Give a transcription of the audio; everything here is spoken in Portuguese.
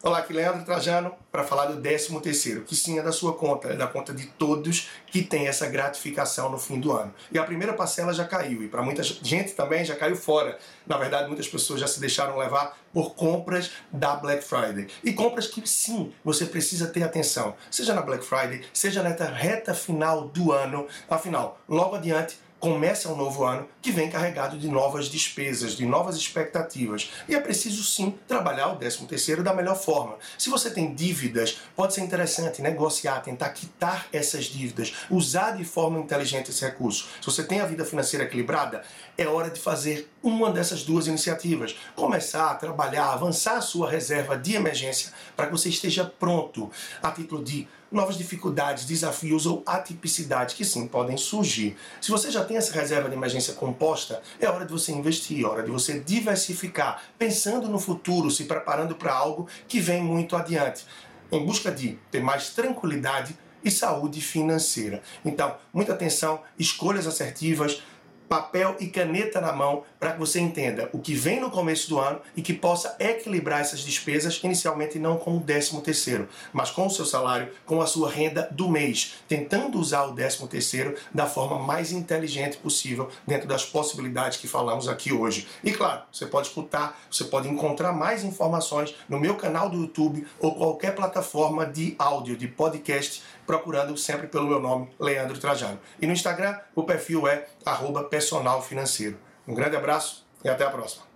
Olá, aqui é Leandro Trajano para falar do 13 terceiro, que sim é da sua conta, é da conta de todos que tem essa gratificação no fim do ano. E a primeira parcela já caiu e para muita gente também já caiu fora. Na verdade, muitas pessoas já se deixaram levar por compras da Black Friday. E compras que sim, você precisa ter atenção, seja na Black Friday, seja nessa reta final do ano. Afinal, logo adiante começa um novo ano que vem carregado de novas despesas, de novas expectativas. E é preciso sim trabalhar o 13 terceiro da melhor forma. Se você tem dívidas, pode ser interessante negociar, tentar quitar essas dívidas, usar de forma inteligente esse recurso. Se você tem a vida financeira equilibrada, é hora de fazer uma dessas duas iniciativas. Começar a trabalhar, avançar a sua reserva de emergência para que você esteja pronto a título de novas dificuldades, desafios ou atipicidades que sim podem surgir. Se você já tem essa reserva de emergência composta, é hora de você investir, é hora de você diversificar, pensando no futuro, se preparando para algo que vem muito adiante, em busca de ter mais tranquilidade e saúde financeira. Então, muita atenção, escolhas assertivas, papel e caneta na mão para que você entenda o que vem no começo do ano e que possa equilibrar essas despesas, inicialmente não com o 13 terceiro, mas com o seu salário, com a sua renda do mês, tentando usar o 13 terceiro da forma mais inteligente possível dentro das possibilidades que falamos aqui hoje. E claro, você pode escutar, você pode encontrar mais informações no meu canal do YouTube ou qualquer plataforma de áudio, de podcast, procurando sempre pelo meu nome, Leandro Trajano. E no Instagram, o perfil é arroba personal financeiro. Um grande abraço e até a próxima.